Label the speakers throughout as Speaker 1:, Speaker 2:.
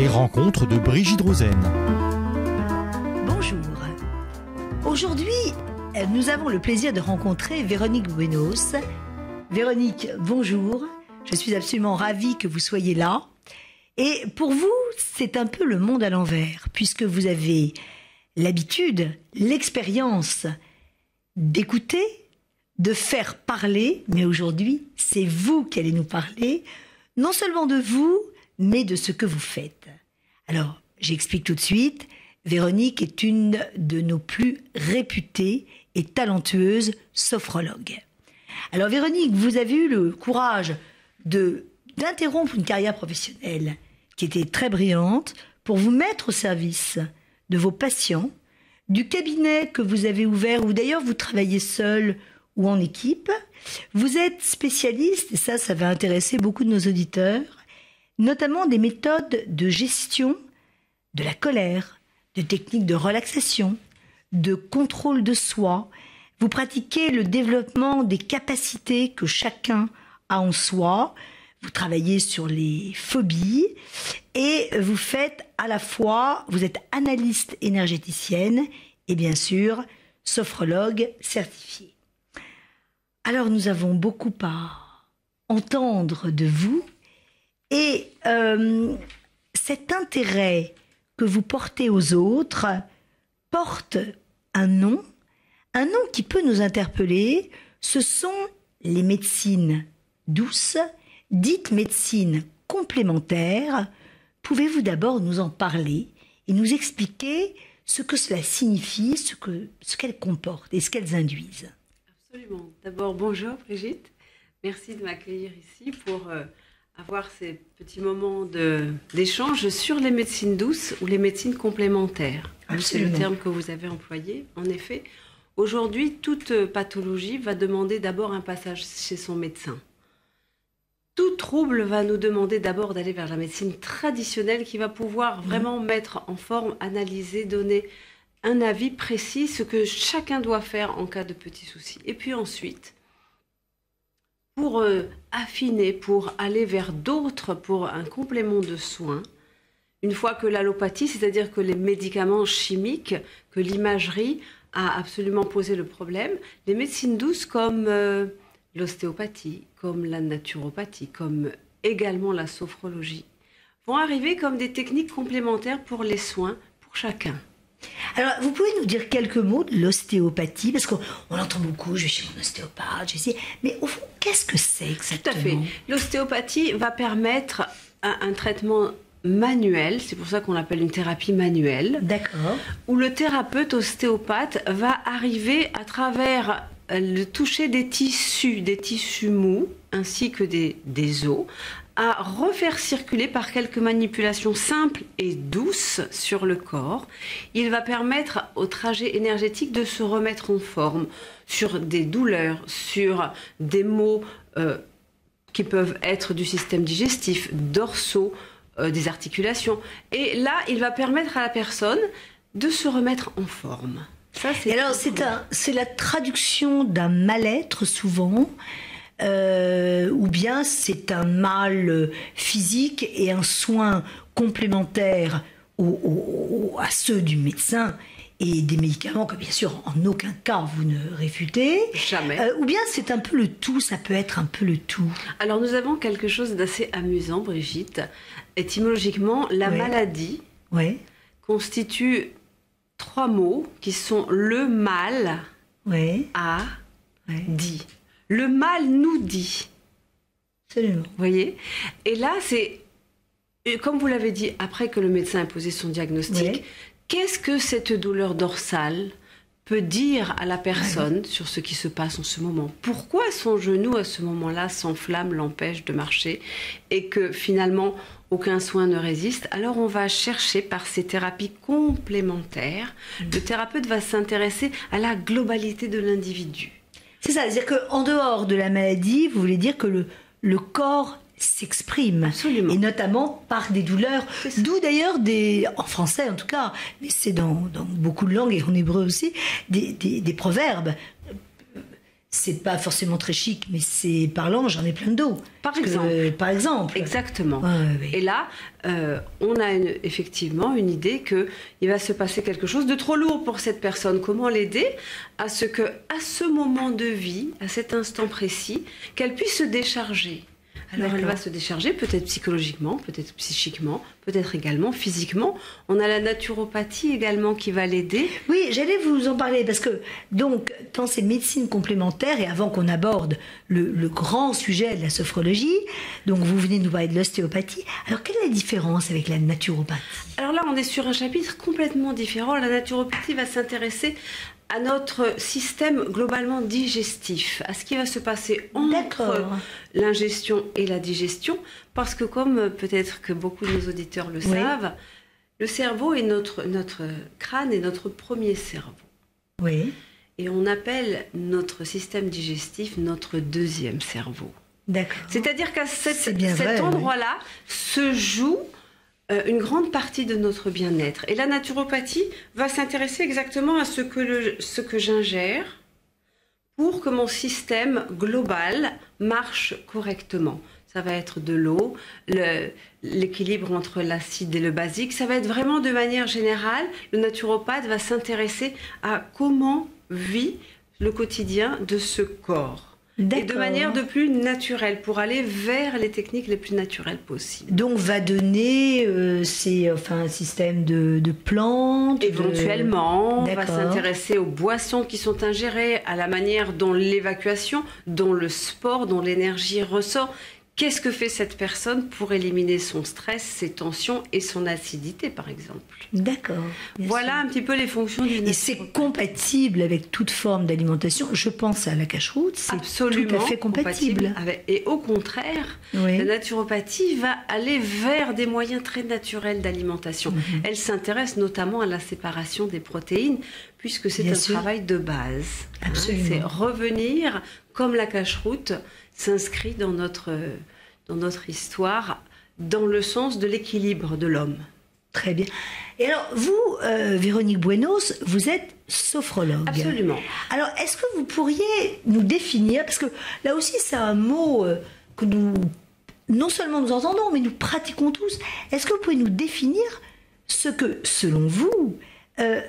Speaker 1: Les rencontres de Brigitte Rosen.
Speaker 2: Bonjour. Aujourd'hui, nous avons le plaisir de rencontrer Véronique Buenos. Véronique, bonjour. Je suis absolument ravie que vous soyez là. Et pour vous, c'est un peu le monde à l'envers, puisque vous avez l'habitude, l'expérience d'écouter, de faire parler, mais aujourd'hui, c'est vous qui allez nous parler, non seulement de vous, mais de ce que vous faites. Alors, j'explique tout de suite, Véronique est une de nos plus réputées et talentueuses sophrologues. Alors Véronique, vous avez eu le courage de d'interrompre une carrière professionnelle qui était très brillante pour vous mettre au service de vos patients, du cabinet que vous avez ouvert, ou d'ailleurs vous travaillez seul ou en équipe. Vous êtes spécialiste, et ça, ça va intéresser beaucoup de nos auditeurs, notamment des méthodes de gestion de la colère, de techniques de relaxation, de contrôle de soi. Vous pratiquez le développement des capacités que chacun a en soi. Vous travaillez sur les phobies et vous faites à la fois, vous êtes analyste énergéticienne et bien sûr sophrologue certifié. Alors nous avons beaucoup à entendre de vous et euh, cet intérêt que vous portez aux autres porte un nom, un nom qui peut nous interpeller, ce sont les médecines douces, dites médecines complémentaires. Pouvez-vous d'abord nous en parler et nous expliquer ce que cela signifie, ce qu'elles ce qu'elles comportent et ce qu'elles induisent?
Speaker 3: Absolument. D'abord, bonjour Brigitte. Merci de m'accueillir ici pour euh, avoir ces petits moments d'échange sur les médecines douces ou les médecines complémentaires. C'est le terme que vous avez employé. En effet, aujourd'hui, toute pathologie va demander d'abord un passage chez son médecin. Tout trouble va nous demander d'abord d'aller vers la médecine traditionnelle qui va pouvoir vraiment mettre en forme, analyser, donner un avis précis, ce que chacun doit faire en cas de petits soucis. Et puis ensuite, pour euh, affiner, pour aller vers d'autres, pour un complément de soins, une fois que l'allopathie, c'est-à-dire que les médicaments chimiques, que l'imagerie a absolument posé le problème, les médecines douces comme euh, l'ostéopathie, comme la naturopathie, comme également la sophrologie, vont arriver comme des techniques complémentaires pour les soins pour chacun.
Speaker 2: Alors, vous pouvez nous dire quelques mots de l'ostéopathie Parce qu'on entend beaucoup, je vais chez mon ostéopathe, je Mais au fond, qu'est-ce que c'est exactement
Speaker 3: Tout à fait. L'ostéopathie va permettre un, traitement manuel, c'est pour ça qu'on l'appelle une thérapie manuelle.
Speaker 2: D'accord.
Speaker 3: Où le thérapeute ostéopathe va arriver à travers le toucher des tissus, des tissus mous, ainsi que des, des os, à refaire circuler par quelques manipulations simples et douces sur le corps. Il va permettre au trajet énergétique de se remettre en forme sur des douleurs, sur des maux euh, qui peuvent être du système digestif, dorsaux, euh, des articulations. Et là, il va permettre à la personne de se remettre en forme.
Speaker 2: Ça, alors, c'est la traduction d'un mal-être souvent euh, ou bien c'est un mal physique et un soin complémentaire à ceux du médecin et des médicaments que bien sûr en aucun cas vous ne réfutez.
Speaker 3: Jamais.
Speaker 2: Euh, ou bien c'est un peu le tout, ça peut être un peu le tout.
Speaker 3: Alors nous avons quelque chose d'assez amusant, Brigitte. Étymologiquement, la maladie
Speaker 2: ouais.
Speaker 3: constitue trois mots qui sont le mal
Speaker 2: ouais.
Speaker 3: a dit. Le mal nous dit.
Speaker 2: Absolument. Vous
Speaker 3: voyez? Et là, c'est, comme vous l'avez dit, après que le médecin a posé son diagnostic, qu'est-ce que cette douleur dorsale peut dire à la personne sur ce qui se passe en ce moment? Pourquoi son genou à ce moment-là s'enflamme, l'empêche de marcher et que finalement aucun soin ne résiste? Alors on va chercher par ces thérapies complémentaires. Mmh. Le thérapeute va s'intéresser à la globalité de l'individu.
Speaker 2: C'est ça, c'est-à-dire qu'en dehors de la maladie, vous voulez dire que le, le corps s'exprime.
Speaker 3: Absolument.
Speaker 2: Et notamment par des douleurs. D'où d'ailleurs des, en français en tout cas, mais c'est dans, dans, beaucoup de langues et en hébreu aussi, des, des, des proverbes. C'est pas forcément très chic, mais c'est parlant, j'en ai plein de dos.
Speaker 3: Par
Speaker 2: Parce
Speaker 3: exemple.
Speaker 2: euh, par exemple.
Speaker 3: Exactement. Et là, euh, on a une- effectivement une idée que il va se passer quelque chose de trop lourd pour cette personne. Comment l'aider à ce que, à ce moment de vie, à cet instant précis, qu'elle puisse se décharger? Alors elle va se décharger peut-être psychologiquement, peut-être psychiquement, peut-être également physiquement. On a la naturopathie également qui va l'aider.
Speaker 2: Oui, j'allais vous en parler parce que, donc, dans ces médecines complémentaires, et avant qu'on aborde le, le grand sujet de la sophrologie, donc vous venez nous parler de l'ostéopathie, alors quelle est la différence avec la naturopathie?
Speaker 3: Alors là, on est sur un chapitre complètement différent. La naturopathie va s'intéresser à notre système globalement digestif, à ce qui va se passer entre l'ingestion et la digestion, parce que comme peut-être que beaucoup de nos auditeurs le
Speaker 2: Oui.
Speaker 3: savent, le cerveau est notre, notre crâne est notre premier cerveau.
Speaker 2: Oui,
Speaker 3: Et on appelle notre système digestif notre deuxième cerveau.
Speaker 2: d'accord.
Speaker 3: C'est-à-dire qu'à cet, cet
Speaker 2: oui.
Speaker 3: endroit-là se joue une grande partie de notre bien-être. Et la naturopathie va s'intéresser exactement à ce que, le- ce que j'ingère pour que mon système global marche correctement. Ça va être de l'eau, le- l'équilibre entre l'acide et le basique. Ça va être vraiment de manière générale, le naturopathe va s'intéresser à comment vit le quotidien de ce corps. Et de manière de plus naturelle, pour aller vers les techniques les plus naturelles possibles.
Speaker 2: Donc, va donner euh, c'est, enfin, un système de, de plantes de-
Speaker 3: Éventuellement, on va s'intéresser aux boissons qui sont ingérées, à la manière dont l'évacuation, dont le sport, dont l'énergie ressort. Qu'est-ce que fait cette personne pour éliminer son stress, ses tensions et son acidité, par exemple?
Speaker 2: D'accord.
Speaker 3: Voilà un petit peu les fonctions du
Speaker 2: Et c'est compatible avec toute forme d'alimentation. Je pense à la cache-route, c'est tout à fait compatible.
Speaker 3: avec- et au contraire,
Speaker 2: Oui.
Speaker 3: La naturopathie va aller vers des moyens très naturels d'alimentation.
Speaker 2: Mhm.
Speaker 3: Elle s'intéresse notamment à la séparation des protéines, puisque c'est un
Speaker 2: sûr.
Speaker 3: travail de base. Hein,
Speaker 2: Absolument.
Speaker 3: c'est revenir, comme la cache-route s'inscrit dans notre, dans notre histoire, dans le sens de l'équilibre de l'homme.
Speaker 2: Très bien. Et alors, vous, euh, Véronique Buenos, vous êtes sophrologue.
Speaker 3: Absolument.
Speaker 2: Alors, est-ce que vous pourriez nous définir, parce que là aussi c'est un mot euh, que nous, non seulement nous entendons, mais nous pratiquons tous, est-ce que vous pouvez nous définir ce que, selon vous, euh,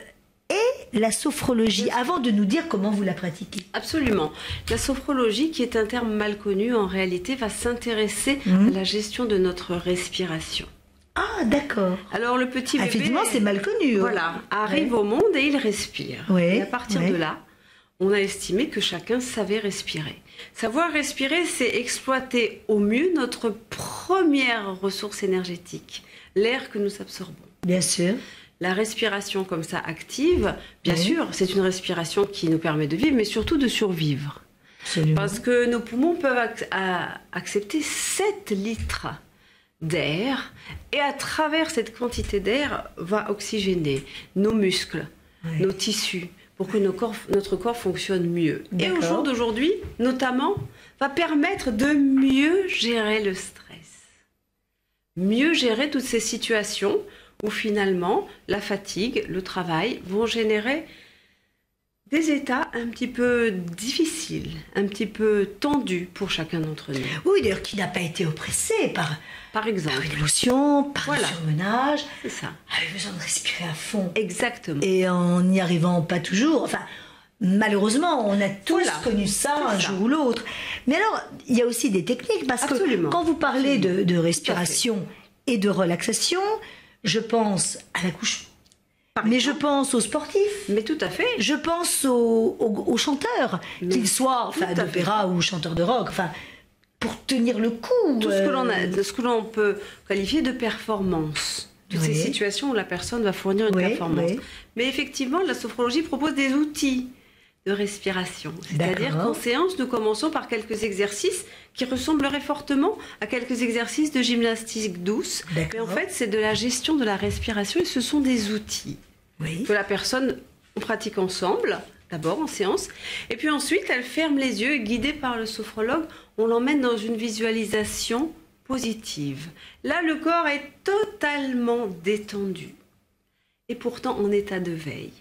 Speaker 2: est la sophrologie, avant de nous dire comment vous la pratiquez
Speaker 3: Absolument. La sophrologie, qui est un terme mal connu, en réalité, va s'intéresser
Speaker 2: Mhm.
Speaker 3: à la gestion de notre respiration.
Speaker 2: Ah, d'accord.
Speaker 3: Alors le petit
Speaker 2: Ah,
Speaker 3: bébé...
Speaker 2: Effectivement, c'est mal connu. hein.
Speaker 3: Voilà, arrive au monde et il respire.
Speaker 2: Ouais,
Speaker 3: et à partir
Speaker 2: ouais.
Speaker 3: de là, on a estimé que chacun savait respirer. Savoir respirer, c'est exploiter au mieux notre première ressource énergétique, l'air que nous absorbons.
Speaker 2: Bien sûr.
Speaker 3: La respiration comme ça active, bien sûr, c'est une respiration qui nous permet de vivre, mais surtout de survivre.
Speaker 2: Absolument.
Speaker 3: Parce que nos poumons peuvent ac- accepter 7 litres d'air et à travers cette quantité d'air va oxygéner nos muscles,
Speaker 2: Ouais.
Speaker 3: nos tissus pour que nos corps- notre corps fonctionne mieux. Et au jour d'aujourd'hui, notamment, va permettre de mieux gérer le stress. Mieux gérer toutes ces situations où finalement la fatigue, le travail vont générer des états un petit peu difficiles, un petit peu tendus pour chacun d'entre nous.
Speaker 2: Oui, d'ailleurs, qui n'a pas été oppressé par,
Speaker 3: Par
Speaker 2: par
Speaker 3: exemple,
Speaker 2: une émotion, par
Speaker 3: Voilà.
Speaker 2: un surmenage,
Speaker 3: c'est ça.
Speaker 2: avait besoin de respirer à fond.
Speaker 3: Exactement.
Speaker 2: Et en n'y arrivant pas toujours, enfin, malheureusement, on a tous
Speaker 3: Voilà.
Speaker 2: connu ça un
Speaker 3: ça.
Speaker 2: jour ou l'autre. Mais alors, il y a aussi des techniques, parce
Speaker 3: Absolument.
Speaker 2: que quand vous parlez de, de respiration et de relaxation, je pense à la couche. Mais je pense aux sportifs.
Speaker 3: Mais tout à fait.
Speaker 2: Je pense aux, aux- aux chanteurs, qu'ils soient enfin, d'opéra ou chanteurs de rock, enfin, pour tenir le coup.
Speaker 3: Tout ce que l'on a,
Speaker 2: euh,
Speaker 3: de ce que l'on peut qualifier de performance. Toutes ces situations où la personne va fournir une
Speaker 2: Oui,
Speaker 3: performance.
Speaker 2: oui.
Speaker 3: Mais effectivement, la sophrologie propose des outils de respiration. C'est-à-dire qu'en séance, nous commençons par quelques exercices qui ressembleraient fortement à quelques exercices de gymnastique douce. Mais en fait, c'est de la gestion de la respiration et ce sont des outils
Speaker 2: Oui.
Speaker 3: que la personne on pratique ensemble, d'abord en séance, et puis ensuite elle ferme les yeux et guidée par le sophrologue, on l'emmène dans une visualisation positive. Là, le corps est totalement détendu et pourtant en état de veille.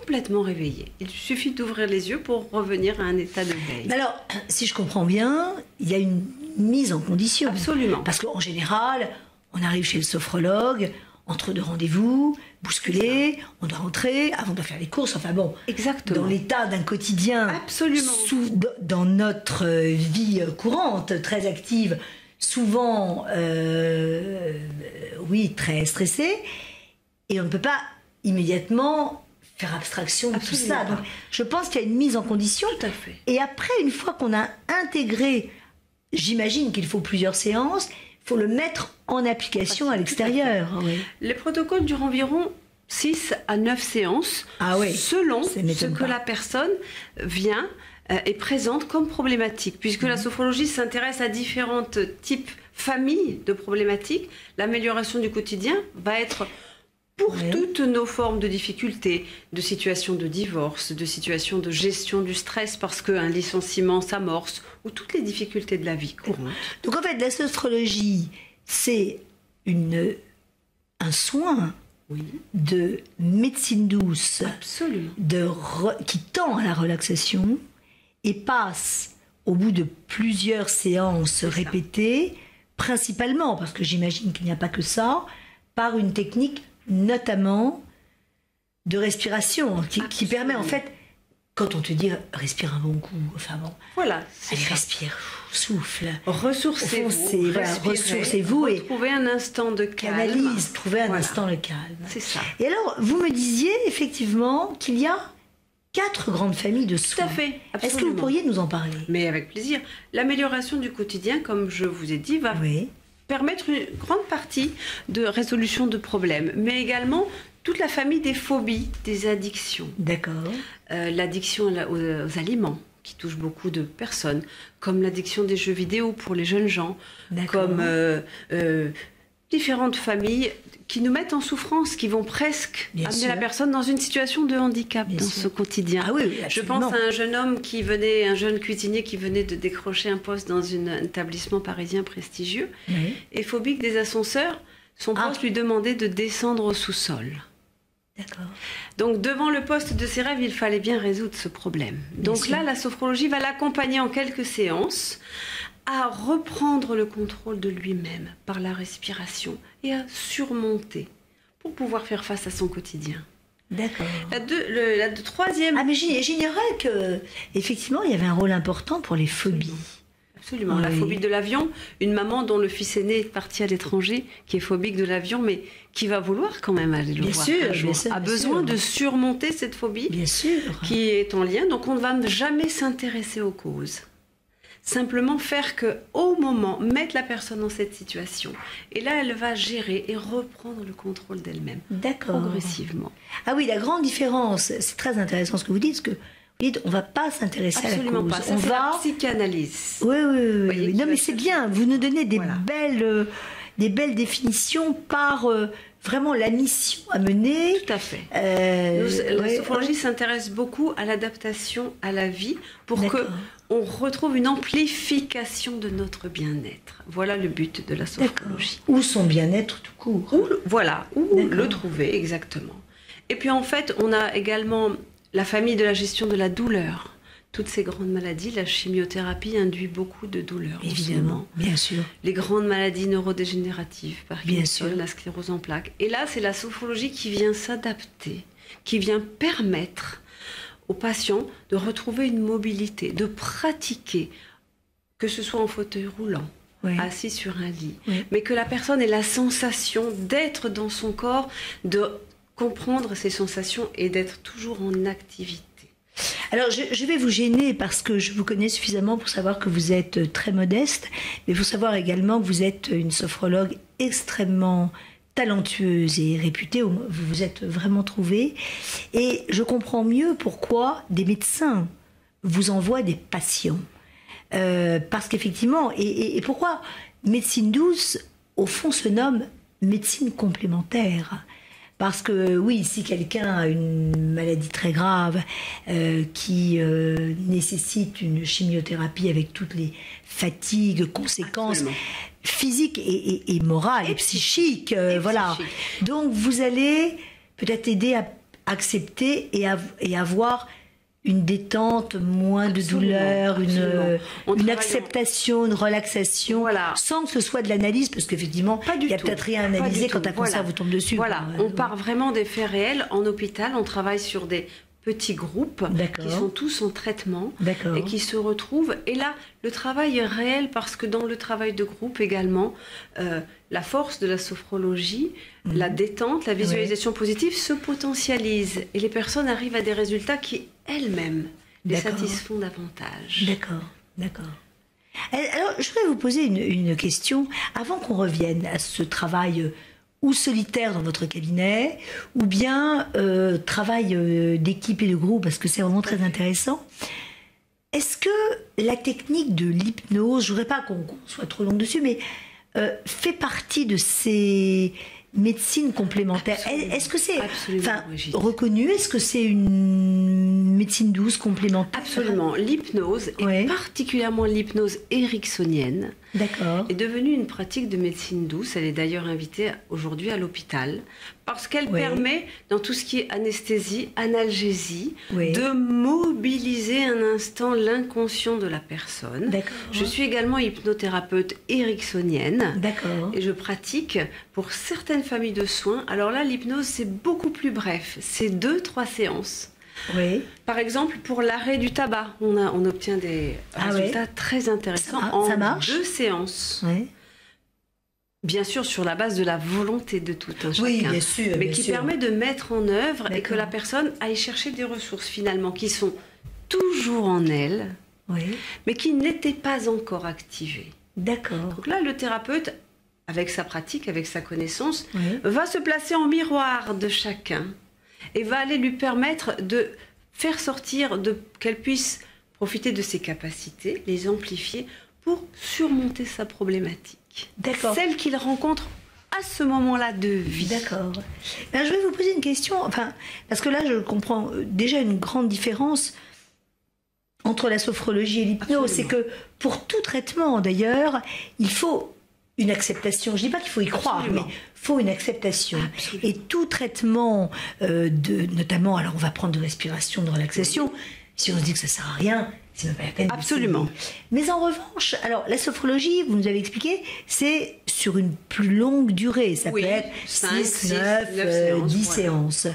Speaker 3: Complètement réveillé. Il suffit d'ouvrir les yeux pour revenir à un état de veille.
Speaker 2: Alors, si je comprends bien, il y a une mise en condition.
Speaker 3: Absolument.
Speaker 2: Parce qu'en général, on arrive chez le sophrologue, entre deux rendez-vous, bousculé, on doit rentrer, avant de faire les courses, enfin bon,
Speaker 3: Exactement.
Speaker 2: dans l'état d'un quotidien,
Speaker 3: Absolument.
Speaker 2: sous- dans notre euh, vie courante, très active, souvent, euh, oui, très stressée, et on ne peut pas immédiatement faire abstraction de tout ça. Donc, je pense qu'il y a une mise en condition.
Speaker 3: Tout à fait.
Speaker 2: Et après, une fois qu'on a intégré, j'imagine qu'il faut plusieurs séances, il faut le mettre en application à l'extérieur. Oui.
Speaker 3: Les protocoles durent environ 6 à 9 séances,
Speaker 2: Ah oui,
Speaker 3: selon ce que
Speaker 2: pas.
Speaker 3: la personne vient euh, et présente comme problématique. Puisque la sophrologie s'intéresse à différentes types, familles de problématiques, l'amélioration du quotidien va être pour
Speaker 2: Oui.
Speaker 3: toutes nos formes de difficultés, de situations de divorce, de situations de gestion du stress parce qu'un licenciement s'amorce, ou toutes les difficultés de la vie courante.
Speaker 2: Donc en fait, la sophrologie, c'est une, un soin
Speaker 3: Oui,
Speaker 2: de médecine douce
Speaker 3: absolument.
Speaker 2: de re- qui tend à la relaxation et passe au bout de plusieurs séances répétées, principalement, parce que j'imagine qu'il n'y a pas que ça, par une technique notamment de respiration qui, qui permet en fait, quand on te dit respire un bon coup, enfin bon,
Speaker 3: Voilà,
Speaker 2: allez respire, souffle,
Speaker 3: Ressourcez-vous,
Speaker 2: voilà, ressourcez-vous et-
Speaker 3: retrouvez un instant de calme.
Speaker 2: canalise, trouver un
Speaker 3: Voilà.
Speaker 2: instant le calme.
Speaker 3: C'est ça.
Speaker 2: Et alors, vous me disiez effectivement qu'il y a quatre grandes familles de
Speaker 3: Tout
Speaker 2: soins.
Speaker 3: à fait.
Speaker 2: Est-ce que vous pourriez nous en parler?
Speaker 3: Mais avec plaisir. L'amélioration du quotidien, comme je vous ai dit, va
Speaker 2: Oui.
Speaker 3: Permettre une grande partie de résolution de problèmes, mais également toute la famille des phobies, des addictions.
Speaker 2: D'accord.
Speaker 3: Euh, L'addiction aux, aux aliments, qui touche beaucoup de personnes, comme l'addiction des jeux vidéo pour les jeunes gens, comme euh, euh, différentes familles qui nous mettent en souffrance, qui vont presque
Speaker 2: Bien
Speaker 3: amener
Speaker 2: sûr.
Speaker 3: la personne dans une situation de handicap
Speaker 2: Bien
Speaker 3: dans
Speaker 2: sûr.
Speaker 3: ce quotidien.
Speaker 2: Ah oui, oui,
Speaker 3: Je pense à un jeune homme qui venait, un jeune cuisinier qui venait de décrocher un poste dans une- un établissement parisien prestigieux et phobique des ascenseurs. Son
Speaker 2: Ah.
Speaker 3: poste lui demandait de descendre au sous-sol. Donc devant le poste de ses rêves, il fallait bien résoudre ce problème. Donc là, la sophrologie va l'accompagner en quelques séances à reprendre le contrôle de lui-même par la respiration et à surmonter pour pouvoir faire face à son quotidien.
Speaker 2: D'accord.
Speaker 3: La, deux- le- la deux- troisième...
Speaker 2: Ah, mais j'ign- j'ignorais que, effectivement, il y avait un rôle important pour les phobies.
Speaker 3: Absolument, la phobie de l'avion. Une maman dont le fils aîné est parti à l'étranger, qui est phobique de l'avion, mais qui va vouloir quand même aller le
Speaker 2: Bien
Speaker 3: voir
Speaker 2: sûr,
Speaker 3: un
Speaker 2: bien
Speaker 3: jour,
Speaker 2: sûr,
Speaker 3: a
Speaker 2: bien
Speaker 3: besoin
Speaker 2: sûr.
Speaker 3: de surmonter cette phobie
Speaker 2: Bien sûr.
Speaker 3: qui est en lien. Donc on ne va jamais s'intéresser aux causes. Simplement faire que, au moment, mettre la personne dans cette situation. Et là, elle va gérer et reprendre le contrôle d'elle-même,
Speaker 2: D'accord.
Speaker 3: progressivement.
Speaker 2: Ah oui, la grande différence, c'est très intéressant ce que vous dites, parce que vous dites, on va pas s'intéresser à la
Speaker 3: Absolument
Speaker 2: cause.
Speaker 3: pas. Ça,
Speaker 2: on va
Speaker 3: la psychanalyse.
Speaker 2: Oui, oui, oui. Non, mais c'est bien. Vous nous donnez des
Speaker 3: Voilà.
Speaker 2: belles, euh, des belles définitions par euh, vraiment la mission à mener.
Speaker 3: Tout à fait.
Speaker 2: Euh,
Speaker 3: Nous, la
Speaker 2: ouais,
Speaker 3: sophrologie s'intéresse beaucoup à l'adaptation à la vie pour que. On retrouve une amplification de notre bien-être. Voilà le but de la sophrologie.
Speaker 2: Ou son bien-être tout court.
Speaker 3: Où voilà, où le trouver exactement. Et puis en fait, on a également la famille de la gestion de la douleur. Toutes ces grandes maladies, la chimiothérapie induit beaucoup de douleur. en ce
Speaker 2: Évidemment, bien sûr.
Speaker 3: Les grandes maladies neurodégénératives, par exemple la sclérose en plaques. Et là, c'est la sophrologie qui vient s'adapter, qui vient permettre aux patients de retrouver une mobilité, de pratiquer, que ce soit en fauteuil roulant,
Speaker 2: Oui.
Speaker 3: assis sur un lit,
Speaker 2: Oui.
Speaker 3: mais que la personne ait la sensation d'être dans son corps, de comprendre ses sensations et d'être toujours en activité.
Speaker 2: Alors, je, je vais vous gêner parce que je vous connais suffisamment pour savoir que vous êtes euh, très modeste, mais il faut savoir également que vous êtes une sophrologue extrêmement talentueuse et réputée, vous vous êtes vraiment trouvée. Et je comprends mieux pourquoi des médecins vous envoient des patients. Euh, parce qu'effectivement, et, pourquoi médecine douce, au fond, se nomme médecine complémentaire? Parce que oui, si quelqu'un a une maladie très grave euh, qui euh, nécessite une chimiothérapie avec toutes les fatigues, conséquences. Physiques et, et- et psychiques, euh, voilà. Donc vous allez peut-être aider à, accepter et, et avoir une détente, moins de douleur, une, une acceptation, une relaxation, sans que ce soit de l'analyse, parce qu'effectivement, il y a peut-être rien à analyser quand un cancer vous tombe dessus.
Speaker 3: Voilà, on part vraiment des faits réels. En hôpital, on travaille sur des petits groupes qui sont tous en traitement et qui se retrouvent. Et là, le travail est réel parce que dans le travail de groupe également, euh, la force de la sophrologie, mhm. la détente, la visualisation positive se potentialise et les personnes arrivent à des résultats qui elles-mêmes les satisfont davantage.
Speaker 2: D'accord, d'accord. Alors, je voudrais vous poser une, une question avant qu'on revienne à ce travail ou solitaire dans votre cabinet, ou bien euh, travail euh, d'équipe et de groupe, parce que c'est vraiment très intéressant. Est-ce que la technique de l'hypnose, je voudrais pas qu'on soit trop long dessus, mais euh, fait partie de ces médecines complémentaires? Est-ce que c'est reconnu? Est-ce que c'est une médecine douce complémentaire?
Speaker 3: Absolument. L'hypnose, et particulièrement l'hypnose ericksonienne, est devenue une pratique de médecine douce. Elle est d'ailleurs invitée aujourd'hui à l'hôpital parce qu'elle permet, dans tout ce qui est anesthésie, analgésie, de mobiliser un instant l'inconscient de la personne. Je suis également hypnothérapeute ericksonienne et je pratique pour certaines familles de soins. Alors là, l'hypnose, c'est beaucoup plus bref. C'est deux, trois séances. Oui. Par exemple, pour l'arrêt du tabac, on, a, on obtient des ah résultats très intéressants
Speaker 2: ça,
Speaker 3: en
Speaker 2: marche
Speaker 3: deux séances. Bien sûr, sur la base de la volonté de tout un chacun.
Speaker 2: Oui, bien sûr.
Speaker 3: Mais qui permet de mettre en œuvre et que la personne aille chercher des ressources finalement qui sont toujours en elle, mais qui n'étaient pas encore activées.
Speaker 2: D'accord.
Speaker 3: Donc là, le thérapeute, avec sa pratique, avec sa connaissance, va se placer en miroir de chacun et va aller lui permettre de faire sortir, de qu'elle puisse profiter de ses capacités, les amplifier pour surmonter sa problématique.
Speaker 2: D'accord.
Speaker 3: Celle qu'il rencontre à ce moment-là de vie.
Speaker 2: D'accord. Ben, je vais vous poser une question, enfin, parce que là, je comprends euh, déjà une grande différence entre la sophrologie et l'hypnose. C'est que pour tout traitement, d'ailleurs, il faut une acceptation. Je ne dis pas qu'il faut y croire, mais il faut une acceptation. Et tout traitement, euh, de, notamment, alors on va prendre de respiration, de relaxation, si on se dit que ça ne sert à rien, c'est pas la peine.
Speaker 3: Absolument.
Speaker 2: Mais en revanche, alors la sophrologie, vous nous avez expliqué, c'est sur une plus longue durée. Ça peut être 6, 9, 10 séances.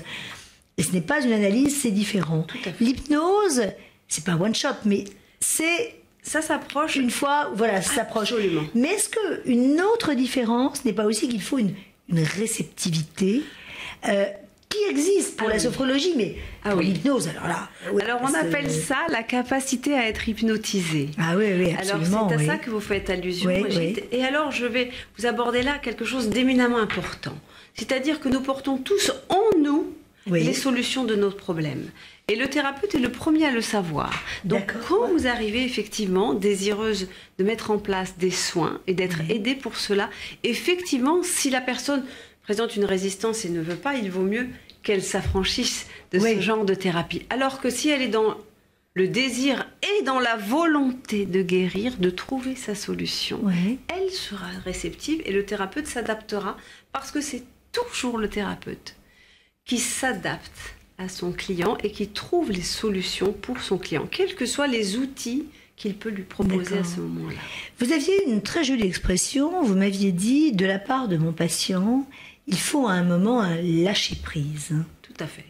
Speaker 2: Et ce n'est pas une analyse, c'est différent. L'hypnose, c'est pas one shot, mais c'est
Speaker 3: ça s'approche.
Speaker 2: Une fois, voilà, ça s'approche. Mais est-ce qu'une autre différence n'est pas aussi qu'il faut une, réceptivité euh, qui existe pour ah la sophrologie, mais ah pour l'hypnose, alors là.
Speaker 3: alors on appelle ça la capacité à être hypnotisé.
Speaker 2: Ah oui, oui, absolument.
Speaker 3: Alors c'est à ça que vous faites allusion. Et alors je vais vous aborder là quelque chose d'éminemment important. C'est-à-dire que nous portons tous en nous les solutions de nos problèmes. Et le thérapeute est le premier à le savoir. Donc quand vous arrivez effectivement désireuse de mettre en place des soins et d'être aidée pour cela, effectivement, si la personne présente une résistance et ne veut pas, il vaut mieux qu'elle s'affranchisse de ce genre de thérapie. Alors que si elle est dans le désir et dans la volonté de guérir, de trouver sa solution, elle sera réceptive et le thérapeute s'adaptera parce que c'est toujours le thérapeute qui s'adapte à son client et qui trouve les solutions pour son client, quels que soient les outils qu'il peut lui proposer à ce moment-là.
Speaker 2: Vous aviez une très jolie expression, vous m'aviez dit, de la part de mon patient, il faut à un moment un lâcher prise.
Speaker 3: Tout à fait,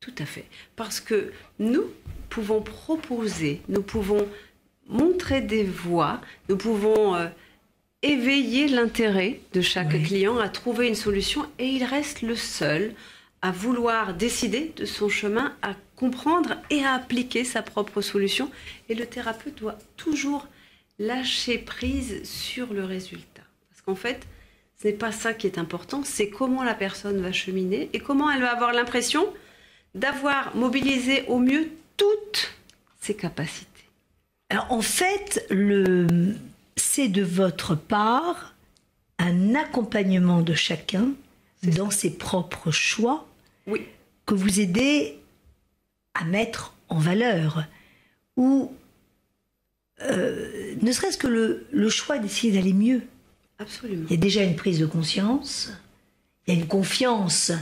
Speaker 3: tout à fait. Parce que nous pouvons proposer, nous pouvons montrer des voies, nous pouvons euh, éveiller l'intérêt de chaque client à trouver une solution et il reste le seul à vouloir décider de son chemin, à comprendre et à appliquer sa propre solution. Et le thérapeute doit toujours lâcher prise sur le résultat. Parce qu'en fait, ce n'est pas ça qui est important, c'est comment la personne va cheminer et comment elle va avoir l'impression d'avoir mobilisé au mieux toutes ses capacités.
Speaker 2: Alors en fait, le... c'est de votre part un accompagnement de chacun dans ses propres choix
Speaker 3: oui.
Speaker 2: que vous aidez à mettre en valeur ou euh, ne serait-ce que le, choix d'essayer d'aller mieux.
Speaker 3: Absolument.
Speaker 2: Il y a déjà une prise de conscience, il y a une confiance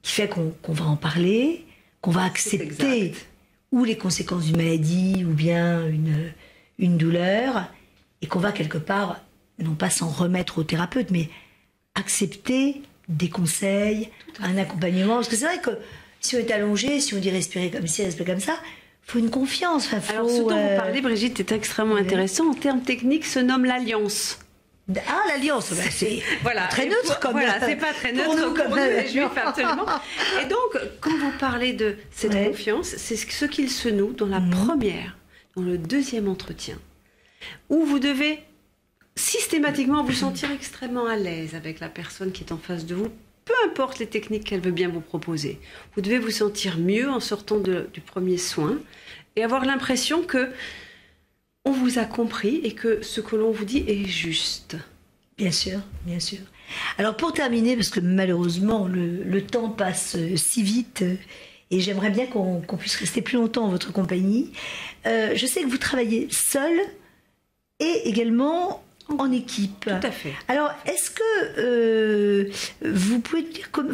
Speaker 2: qui fait qu'on va en parler, qu'on va accepter ou les conséquences d'une maladie ou bien une, une douleur, et qu'on va quelque part, non pas s'en remettre au thérapeute, mais accepter des conseils, un accompagnement. Parce que c'est vrai que si on est allongé, si on dit respirer comme ci, respirer comme ça, faut une confiance.
Speaker 3: Alors, ce dont vous euh, parlez, Brigitte, est extrêmement intéressant. En termes techniques, se nomme l'alliance.
Speaker 2: Ah, l'alliance, bah, c'est voilà. très neutre comme
Speaker 3: Voilà, c'est pas très neutre pour nous, comme les juifs, absolument. Et donc, quand vous parlez de cette confiance, c'est ce qu'il se noue dans la mhm. première, dans le deuxième entretien, où vous devez systématiquement vous sentir extrêmement à l'aise avec la personne qui est en face de vous, peu importe les techniques qu'elle veut bien vous proposer. Vous devez vous sentir mieux en sortant du premier soin et avoir l'impression que on vous a compris et que ce que l'on vous dit est juste.
Speaker 2: Bien sûr, bien sûr. Alors pour terminer, parce que malheureusement le, temps passe euh, si vite euh, et j'aimerais bien qu'on puisse rester plus longtemps en votre compagnie, euh, je sais que vous travaillez seul et également en équipe.
Speaker 3: Tout à fait.
Speaker 2: Alors, est-ce que vous pouvez dire comme,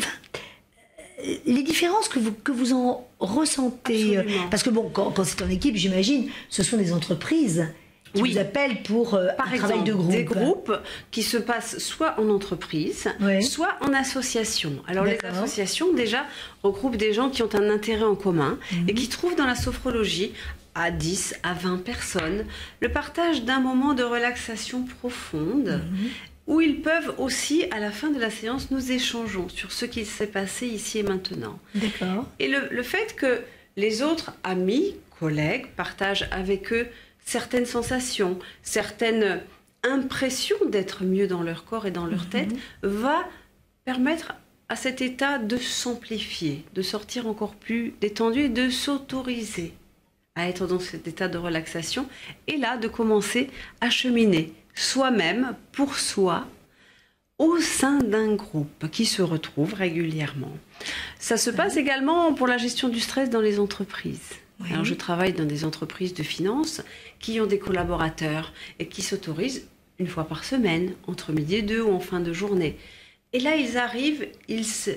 Speaker 2: les différences que vous, que vous en ressentez. Euh, parce que bon, quand, c'est en équipe, j'imagine, ce sont des entreprises qui vous appellent pour euh,
Speaker 3: Par
Speaker 2: un travail de groupe.
Speaker 3: Des groupes qui se passent soit en entreprise, soit en association. Alors les associations déjà regroupent des gens qui ont un intérêt en commun et mhm. qui trouvent dans la sophrologie à 10 à 20 personnes le partage d'un moment de relaxation profonde mhm où ils peuvent aussi, à la fin de la séance, nous échangeons sur ce qui s'est passé ici et maintenant.
Speaker 2: D'accord.
Speaker 3: Et le, fait que les autres amis, collègues, partagent avec eux certaines sensations, certaines impressions d'être mieux dans leur corps et dans leur mhm. tête, va permettre à cet état de s'amplifier, de sortir encore plus détendu et de s'autoriser à être dans cet état de relaxation et là de commencer à cheminer soi-même, pour soi, au sein d'un groupe qui se retrouve régulièrement. Ça se passe également pour la gestion du stress dans les entreprises. Alors, je travaille dans des entreprises de finance qui ont des collaborateurs et qui s'autorisent une fois par semaine, entre midi et deux ou en fin de journée. Et là, ils arrivent, ils se,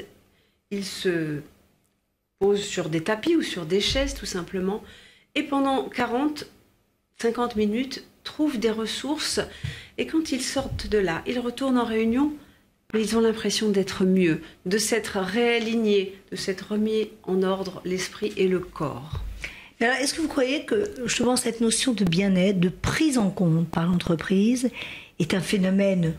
Speaker 3: ils se posent sur des tapis ou sur des chaises tout simplement, et pendant 40, 50 minutes, trouvent des ressources et quand ils sortent de là, ils retournent en réunion, mais ils ont l'impression d'être mieux, de s'être réalignés, de s'être remis en ordre l'esprit et le corps.
Speaker 2: Alors, est-ce que vous croyez que justement cette notion de bien-être, de prise en compte par l'entreprise, est un phénomène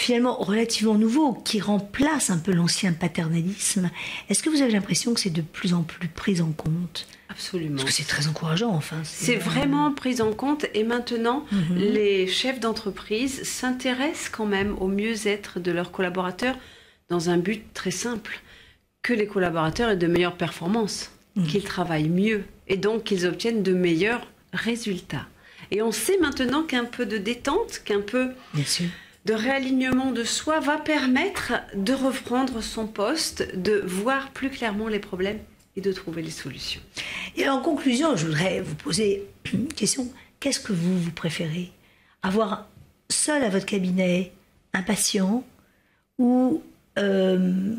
Speaker 2: finalement relativement nouveau qui remplace un peu l'ancien paternalisme Est-ce que vous avez l'impression que c'est de plus en plus pris en compte?
Speaker 3: Absolument.
Speaker 2: Parce que c'est très encourageant, enfin.
Speaker 3: C'est vraiment pris en compte et maintenant, mhm. les chefs d'entreprise s'intéressent quand même au mieux-être de leurs collaborateurs dans un but très simple, que les collaborateurs aient de meilleures performances, mhm. qu'ils travaillent mieux et donc qu'ils obtiennent de meilleurs résultats. Et on sait maintenant qu'un peu de détente, qu'un peu de réalignement de soi va permettre de reprendre son poste, de voir plus clairement les problèmes et de trouver les solutions.
Speaker 2: Et en conclusion, je voudrais vous poser une question. Qu'est-ce que vous, vous préférez? Avoir seul à votre cabinet un patient ou euh,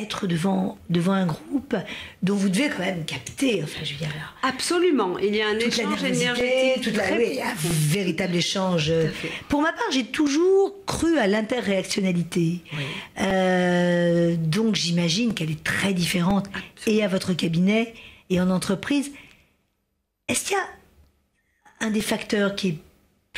Speaker 2: être devant, devant un groupe dont vous devez quand même capter, enfin je veux dire...
Speaker 3: Absolument, il y a un échange énergétique.
Speaker 2: Toute la, oui, un véritable échange. Pour ma part, j'ai toujours cru à l'interréactionnalité. Euh, donc j'imagine qu'elle est très différente et à votre cabinet et en entreprise. Est-ce qu'il y a un des facteurs qui est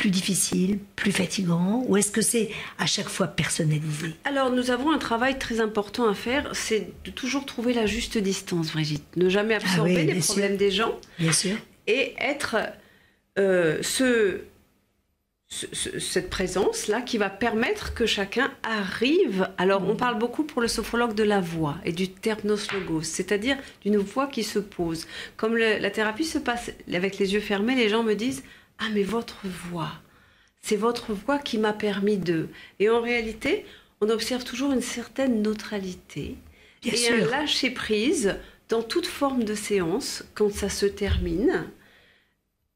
Speaker 2: plus difficile, plus fatigant Ou est-ce que c'est à chaque fois personnalisé?
Speaker 3: Alors, nous avons un travail très important à faire, c'est de toujours trouver la juste distance, Brigitte. Ne jamais ah absorber les problèmes des gens.
Speaker 2: Bien sûr.
Speaker 3: Et être euh, ce, cette présence-là qui va permettre que chacun arrive. Alors, on parle beaucoup pour le sophrologue de la voix et du terpnos logos, c'est-à-dire d'une voix qui se pose. Comme la thérapie se passe avec les yeux fermés, les gens me disent ah, mais votre voix, c'est votre voix qui m'a permis de. Et en réalité, on observe toujours une certaine neutralité et un lâcher prise dans toute forme de séance quand ça se termine.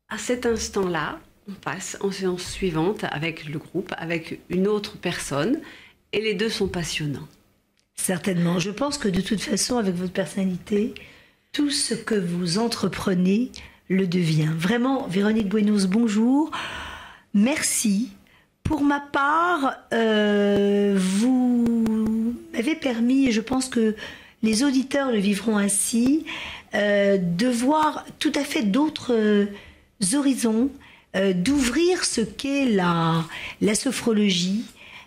Speaker 3: À cet instant-là, on passe en séance suivante avec le groupe, avec une autre personne, et les deux sont passionnants.
Speaker 2: Certainement. Je pense que de toute façon, avec votre personnalité, tout ce que vous entreprenez le devient. Vraiment, Véronique Buenos, bonjour. Merci. Pour ma part, euh, vous m'avez permis, et je pense que les auditeurs le vivront ainsi, euh, de voir tout à fait d'autres euh, horizons, d'ouvrir ce qu'est la, la sophrologie,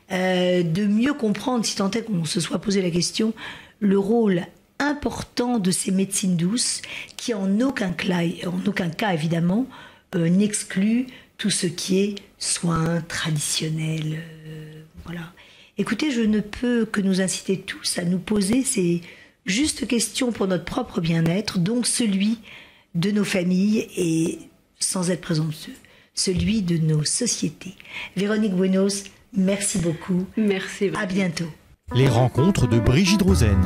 Speaker 2: de mieux comprendre, si tant est qu'on se soit posé la question, le rôle important de ces médecines douces qui en aucun cas, en aucun cas évidemment, n'excluent tout ce qui est soins traditionnels. Euh, voilà. Écoutez, je ne peux que nous inciter tous à nous poser ces justes questions pour notre propre bien-être, donc celui de nos familles et, sans être présomptueux, celui de nos sociétés. Véronique Buenos, merci beaucoup.
Speaker 3: Merci.
Speaker 2: À bientôt.
Speaker 1: Les rencontres de Brigitte Rosen.